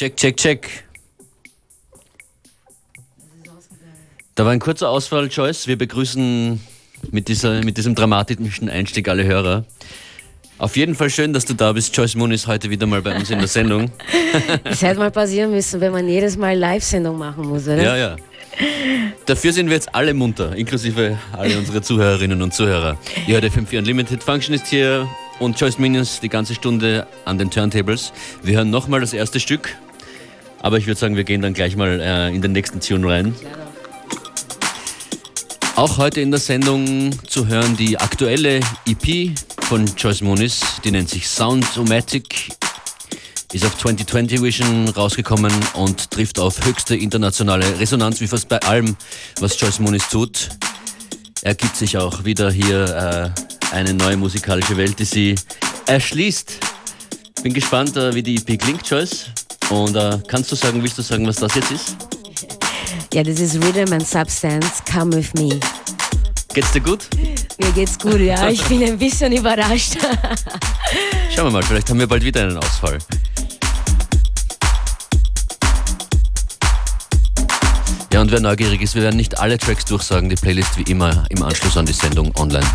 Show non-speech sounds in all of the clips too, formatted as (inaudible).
Check, check, check. Da war ein kurzer Ausfall, Joyce. Wir begrüßen mit, dieser, mit diesem dramatischen Einstieg alle Hörer. Auf jeden Fall schön, dass du da bist. Joyce Moon ist heute wieder mal bei uns in der Sendung. (laughs) Das hätte mal passieren müssen, wenn man jedes Mal Live-Sendung machen muss, oder? Ja, ja. Dafür sind wir jetzt alle munter, inklusive alle unsere Zuhörerinnen und Zuhörer. Ihr hört FM4 Unlimited Function ist hier und Joyce Minions die ganze Stunde an den Turntables. Wir hören nochmal das erste Stück, aber ich würde sagen, wir gehen dann gleich mal äh, in den nächsten Tune rein. Auch heute in der Sendung zu hören die aktuelle EP von Joyce Moniz, die nennt sich Soundomatic, ist auf 2020 Vision rausgekommen und trifft auf höchste internationale Resonanz, wie fast bei allem, was Joyce Moniz tut. Er gibt sich auch wieder hier äh, eine neue musikalische Welt, die sie erschließt. Bin gespannt, äh, wie die EP klingt, Joyce. Und äh, kannst du sagen, willst du sagen, was das jetzt ist? (laughs) Ja, das ist Rhythm and Substance, Come With Me. Geht's dir gut? Mir geht's gut, ja. Ich bin ein bisschen überrascht. (laughs) Schauen wir mal, vielleicht haben wir bald wieder einen Ausfall. Ja, und wer neugierig ist, wir werden nicht alle Tracks durchsagen, die Playlist wie immer im Anschluss an die Sendung online.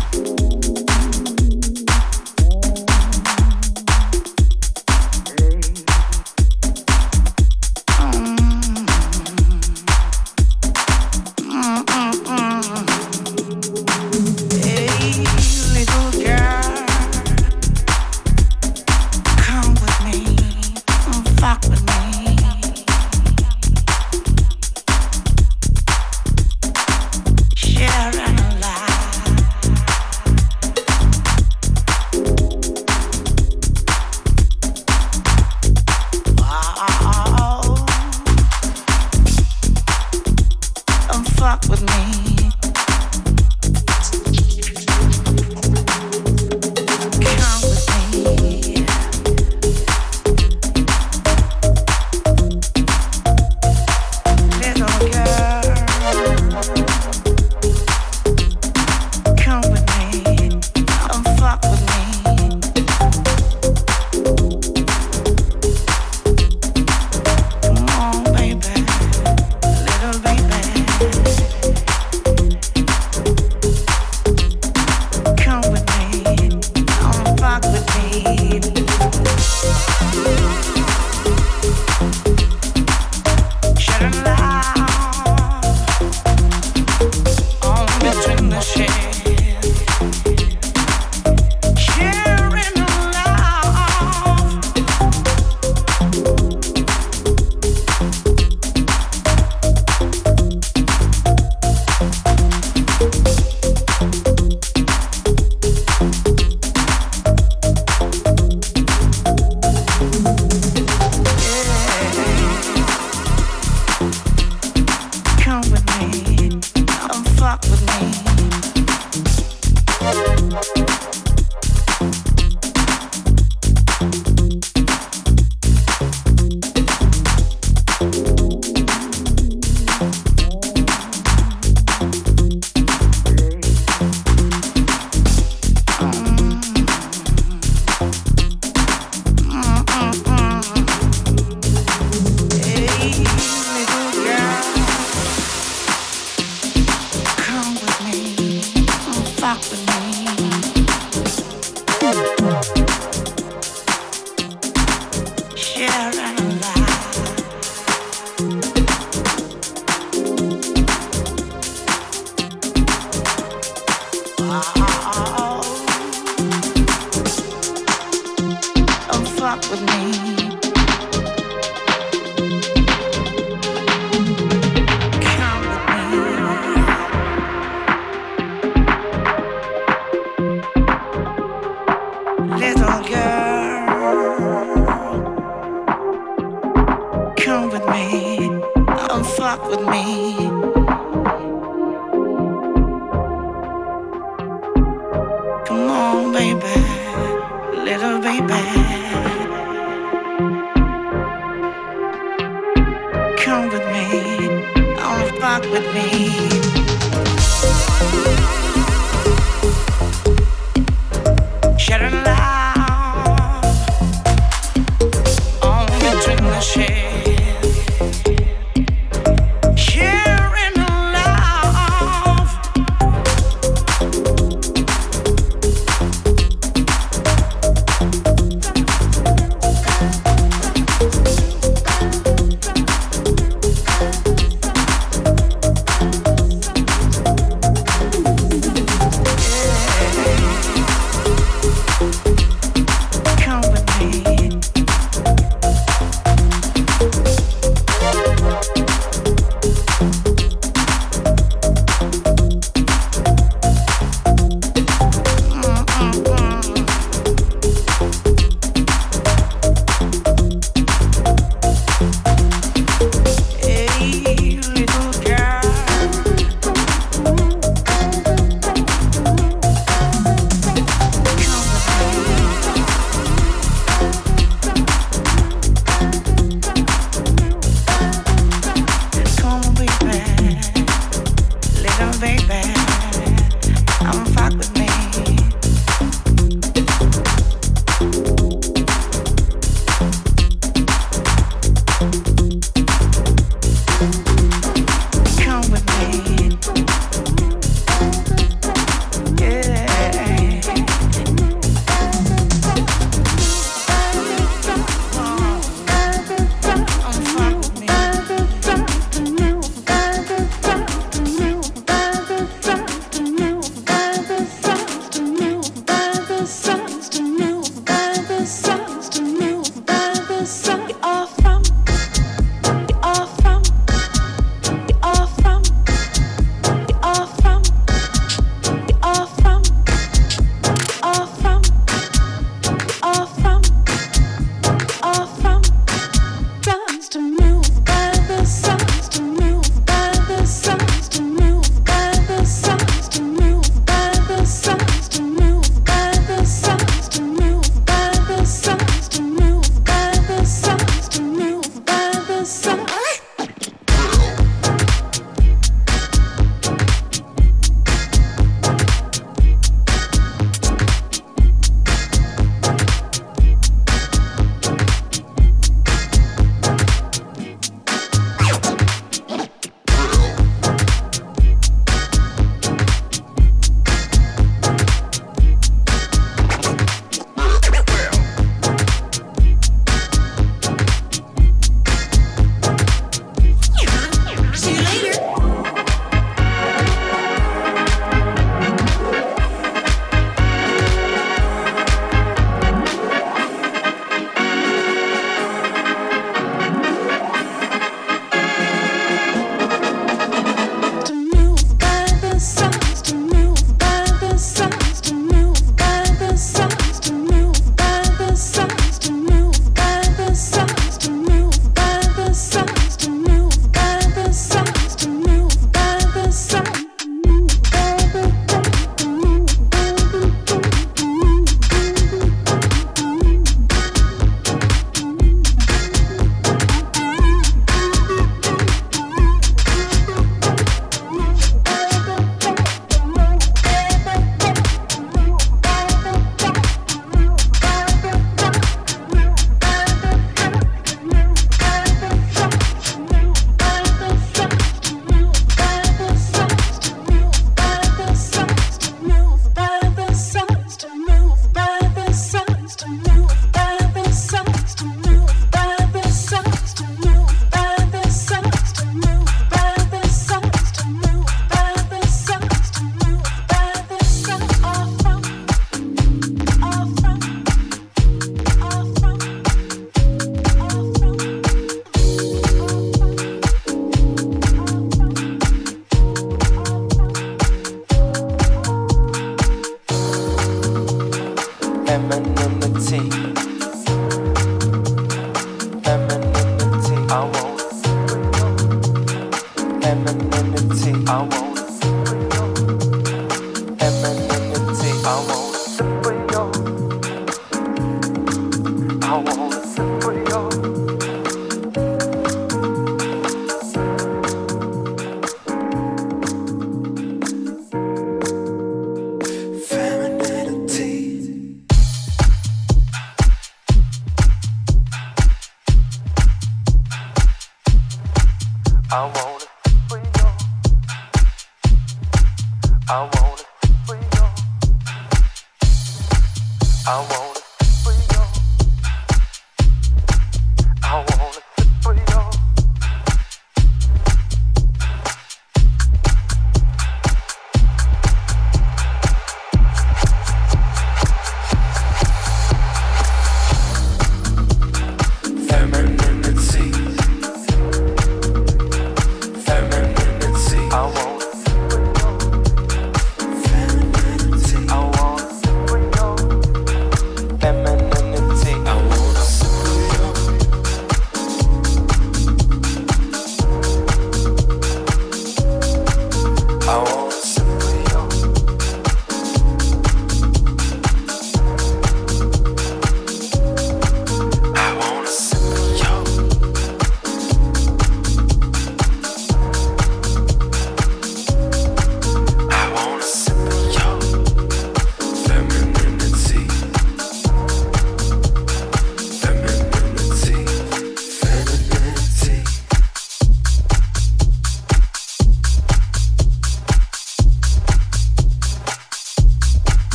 I won't.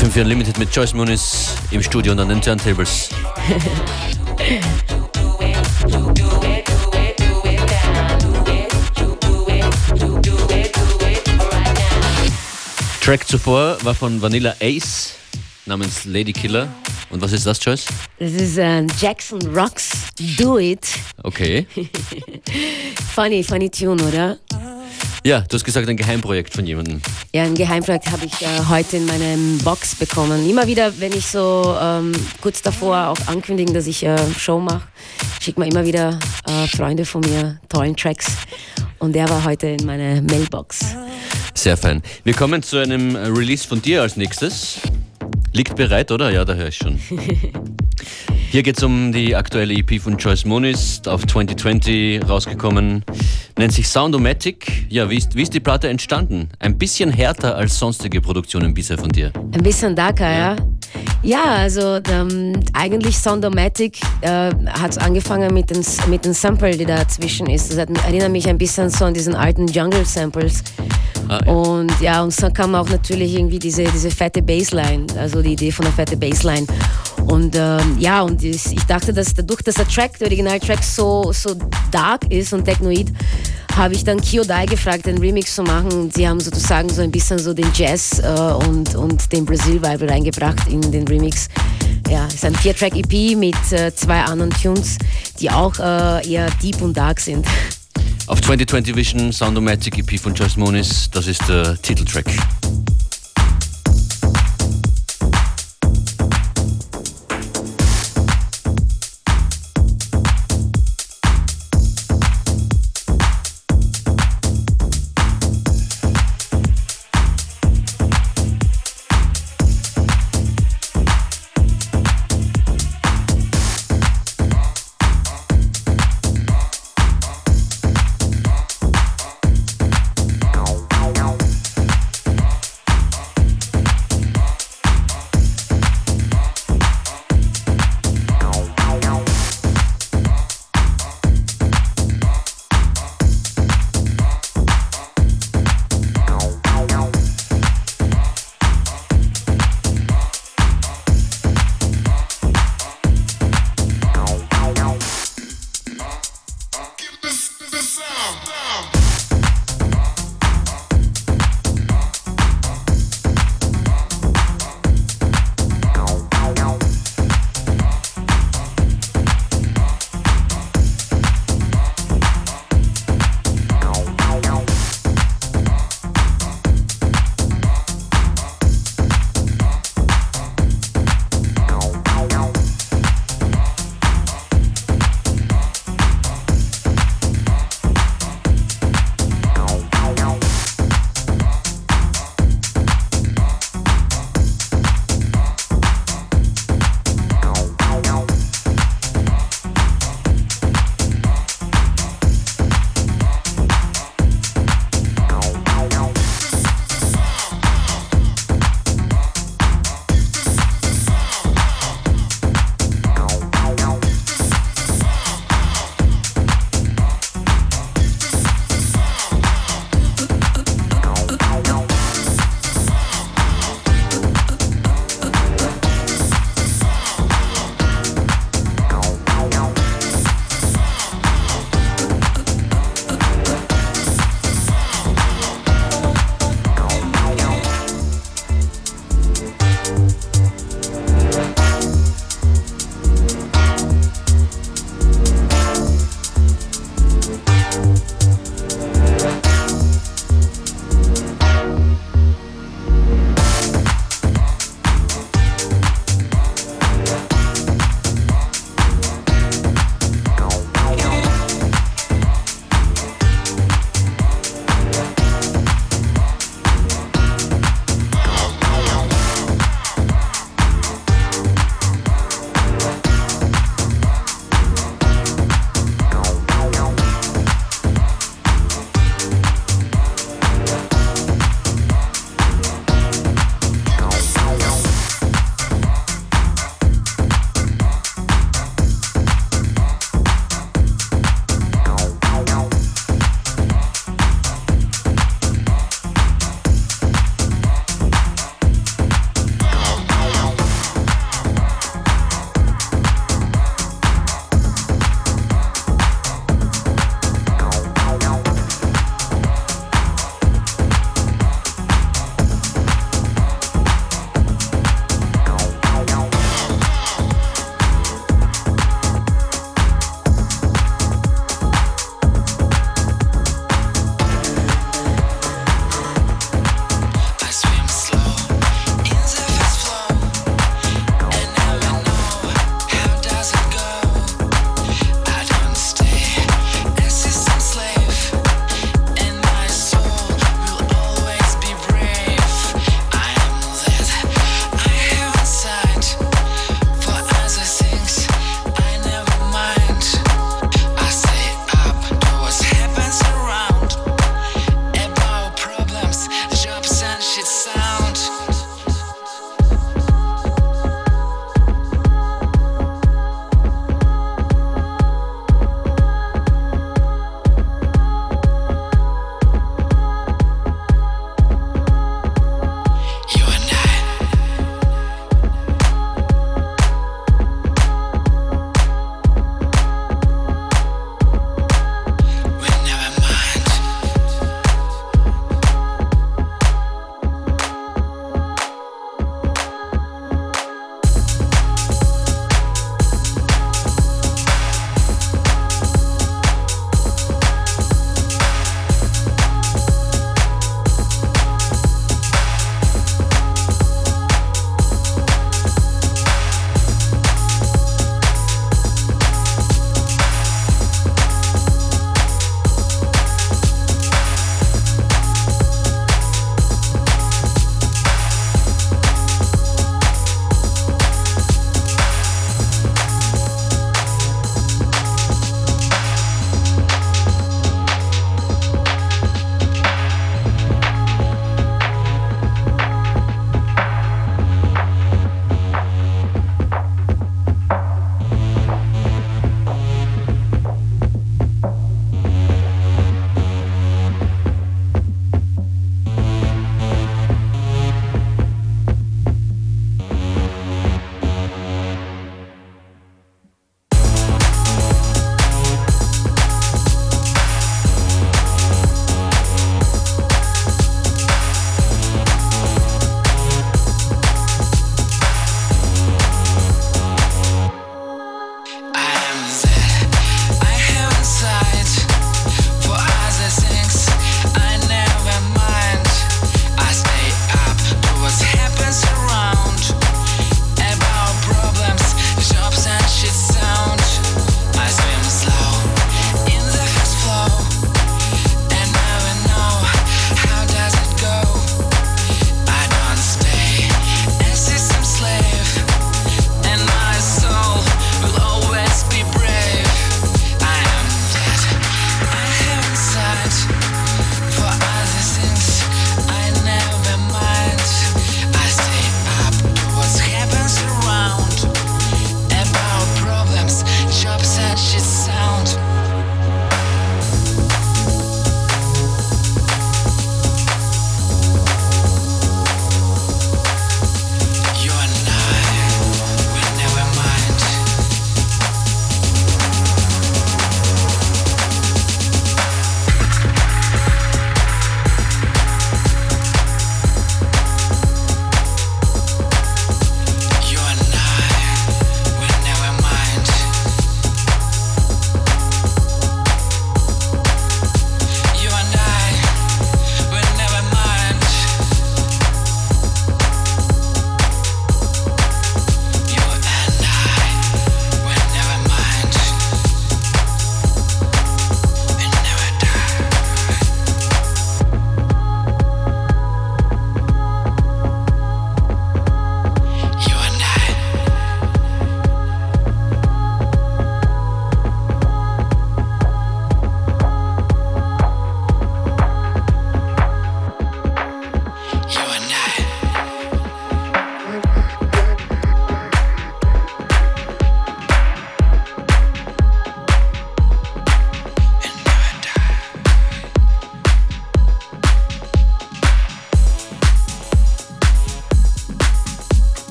FM4 Unlimited mit Joyce Muniz im Studio und an den Turntables. Track zuvor war von Vanilla Ace namens Lady Killer. Und was ist das, Joyce? Das ist uh, Jackson Rocks Do It. Okay. (laughs) funny, funny Tune, oder? Ja, du hast gesagt, ein Geheimprojekt von jemandem. Ja, ein Geheimprojekt habe ich äh, heute in meinem Box bekommen. Immer wieder, wenn ich so ähm, kurz davor auch ankündigen, dass ich äh, Show mache, schickt mir immer wieder äh, Freunde von mir tollen Tracks. Und der war heute in meiner Mailbox. Sehr fein. Wir kommen zu einem Release von dir als nächstes. Liegt bereit, oder? Ja, da höre ich schon. (laughs) Hier geht es um die aktuelle EP von Joyce Moniz, auf 2020 rausgekommen. Nennt sich Soundomatic. Ja, wie ist, wie ist die Platte entstanden? Ein bisschen härter als sonstige Produktionen bisher von dir. Ein bisschen darker, ja. Ja, also ähm, eigentlich Soundomatic äh, hat angefangen mit den, mit den Sample, die dazwischen ist. Das erinnert mich ein bisschen so an diesen alten Jungle Samples. Ah. Und ja, und so kam auch natürlich irgendwie diese, diese fette Bassline, also die Idee von der fette Bassline. Und ähm, ja, und ich dachte, dass dadurch, dass der Track, der Originaltrack so, so dark ist und technoid, habe ich dann Kyodai gefragt, einen Remix zu machen. Und sie haben sozusagen so ein bisschen so den Jazz äh, und, und den Brazil-Vibe reingebracht in den Remix. Ja, es ist ein Vier-Track-EP mit äh, zwei anderen Tunes, die auch äh, eher deep und dark sind. Auf 2020 Vision Soundomatic EP von Joyce Moniz, das ist der Titeltrack.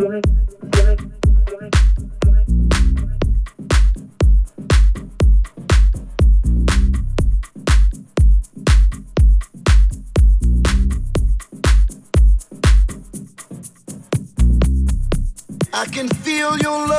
I can feel your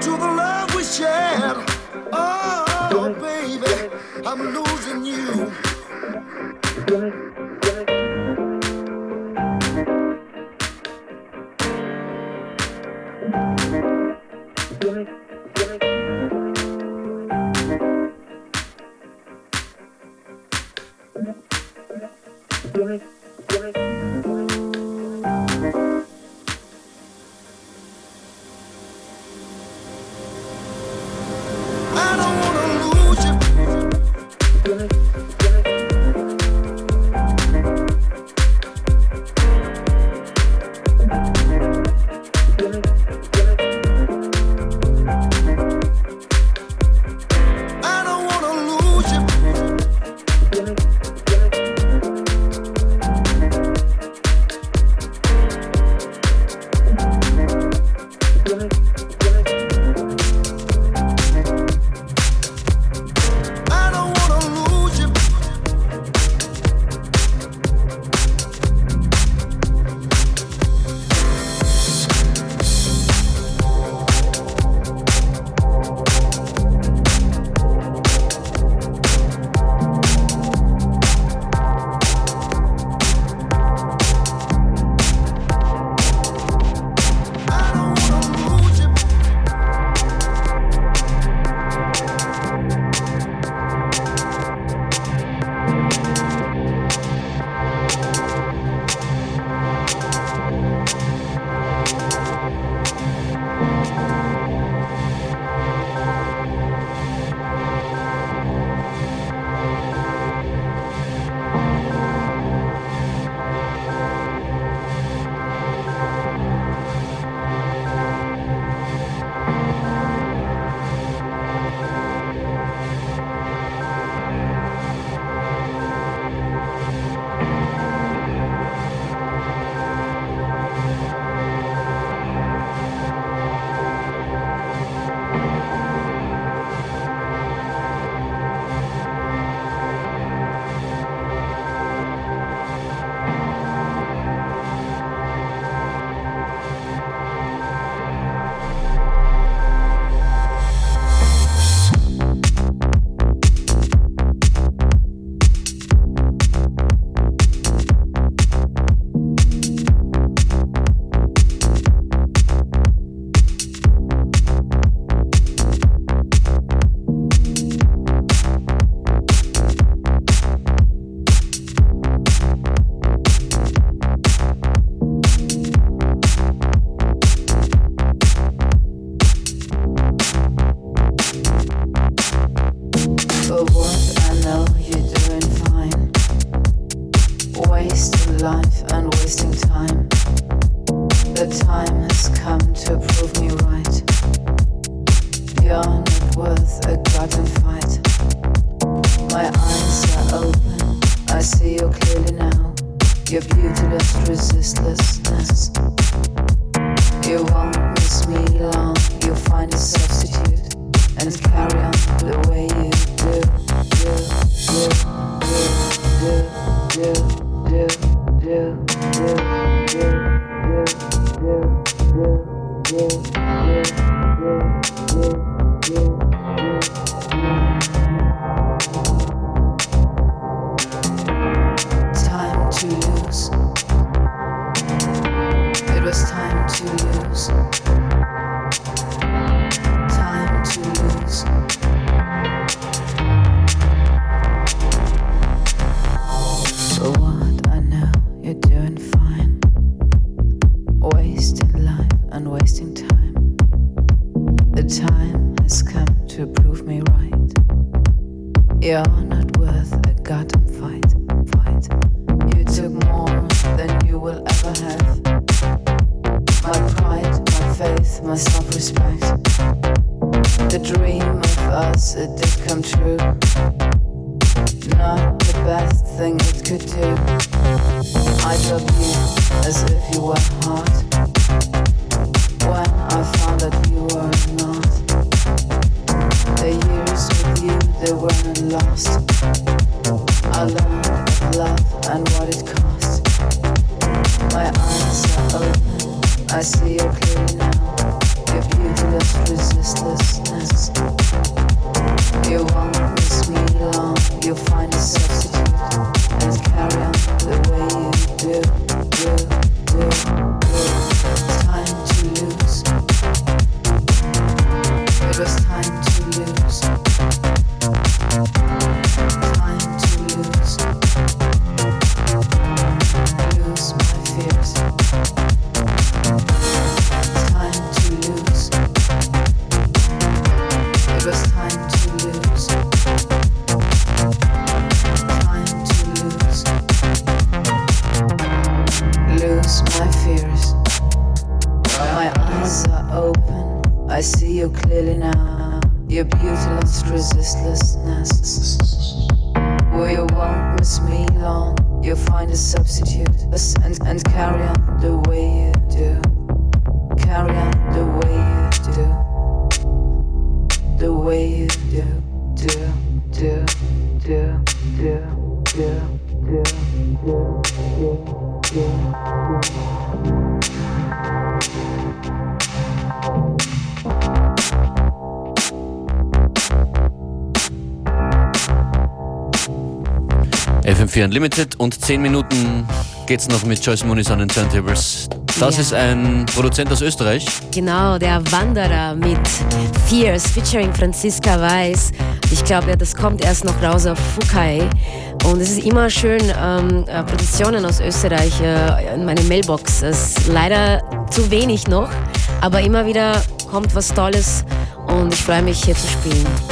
to the love we shared. Oh, baby, I'm losing you. FM4 Unlimited und 10 Minuten geht's noch mit Joyce Muniz an den Turntables. Das ja. ist ein Produzent aus Österreich. Genau, der Wanderer mit Fierce featuring Franziska Weiß. Ich glaube, ja, das kommt erst noch raus auf Fukai. Und es ist immer schön, ähm, äh, Produktionen aus Österreich äh, in meine Mailbox. Es ist leider zu wenig noch, aber immer wieder kommt was Tolles und ich freue mich hier zu spielen.